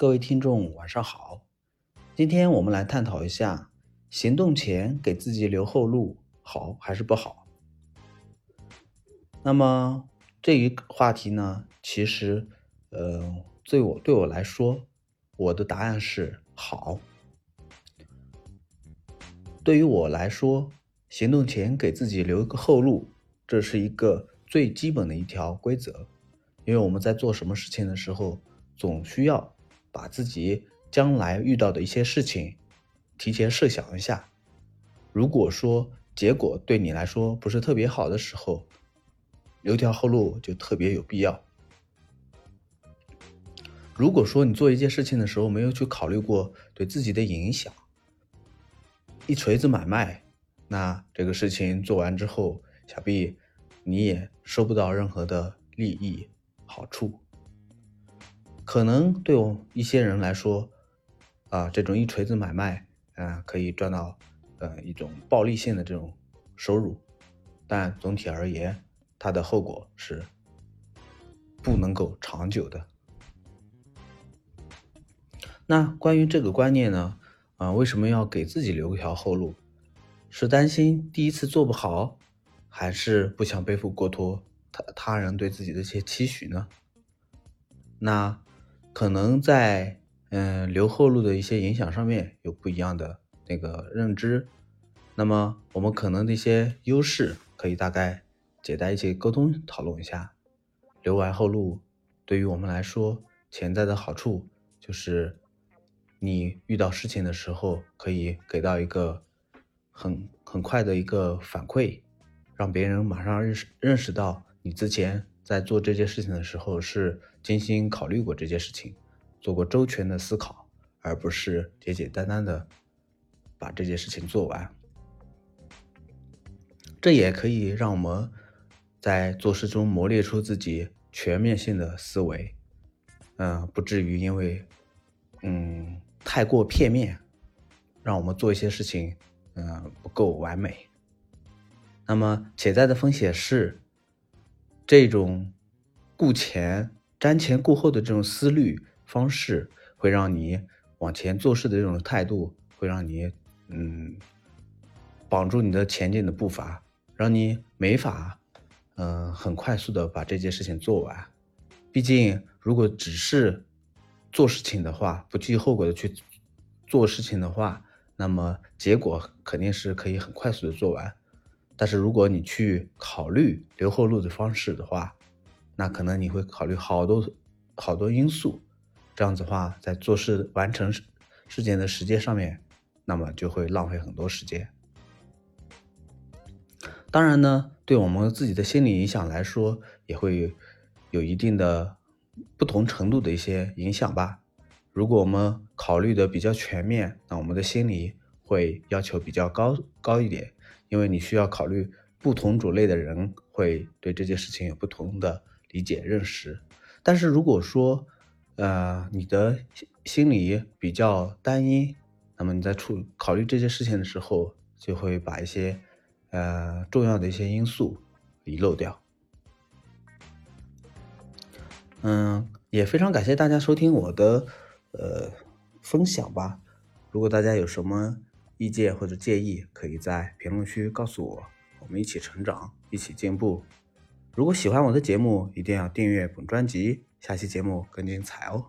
各位听众，晚上好。今天我们来探讨一下，行动前给自己留后路，好还是不好？那么这一话题呢，其实，呃，对我对我来说，我的答案是好。对于我来说，行动前给自己留一个后路，这是一个最基本的一条规则。因为我们在做什么事情的时候，总需要把自己将来遇到的一些事情提前设想一下。如果说结果对你来说不是特别好的时候，留条后路就特别有必要。如果说你做一件事情的时候没有去考虑过对自己的影响，一锤子买卖，那这个事情做完之后，想必你也收不到任何的利益。好处可能对我一些人来说，啊，这种一锤子买卖，啊，可以赚到，呃，一种暴利性的这种收入，但总体而言，它的后果是不能够长久的。那关于这个观念呢，啊，为什么要给自己留一条后路？是担心第一次做不好，还是不想背负过多？他他人对自己的一些期许呢？那可能在嗯留后路的一些影响上面有不一样的那个认知。那么我们可能的一些优势可以大概简单一起沟通讨论一下。留完后路对于我们来说潜在的好处就是，你遇到事情的时候可以给到一个很很快的一个反馈，让别人马上认识认识到。你之前在做这件事情的时候是精心考虑过这件事情，做过周全的思考，而不是简简单单的把这件事情做完。这也可以让我们在做事中磨练出自己全面性的思维，嗯，不至于因为嗯太过片面，让我们做一些事情嗯不够完美。那么潜在的风险是。这种顾前瞻前顾后的这种思虑方式，会让你往前做事的这种态度，会让你嗯绑住你的前进的步伐，让你没法嗯很快速的把这件事情做完。毕竟，如果只是做事情的话，不计后果的去做事情的话，那么结果肯定是可以很快速的做完。但是如果你去考虑留后路的方式的话，那可能你会考虑好多好多因素，这样子的话，在做事完成事件的时间上面，那么就会浪费很多时间。当然呢，对我们自己的心理影响来说，也会有一定的不同程度的一些影响吧。如果我们考虑的比较全面，那我们的心理会要求比较高高一点。因为你需要考虑不同种类的人会对这件事情有不同的理解认识，但是如果说，呃，你的心理比较单一，那么你在处考虑这件事情的时候，就会把一些呃重要的一些因素遗漏掉。嗯，也非常感谢大家收听我的呃分享吧。如果大家有什么，意见或者建议，可以在评论区告诉我，我们一起成长，一起进步。如果喜欢我的节目，一定要订阅本专辑，下期节目更精彩哦。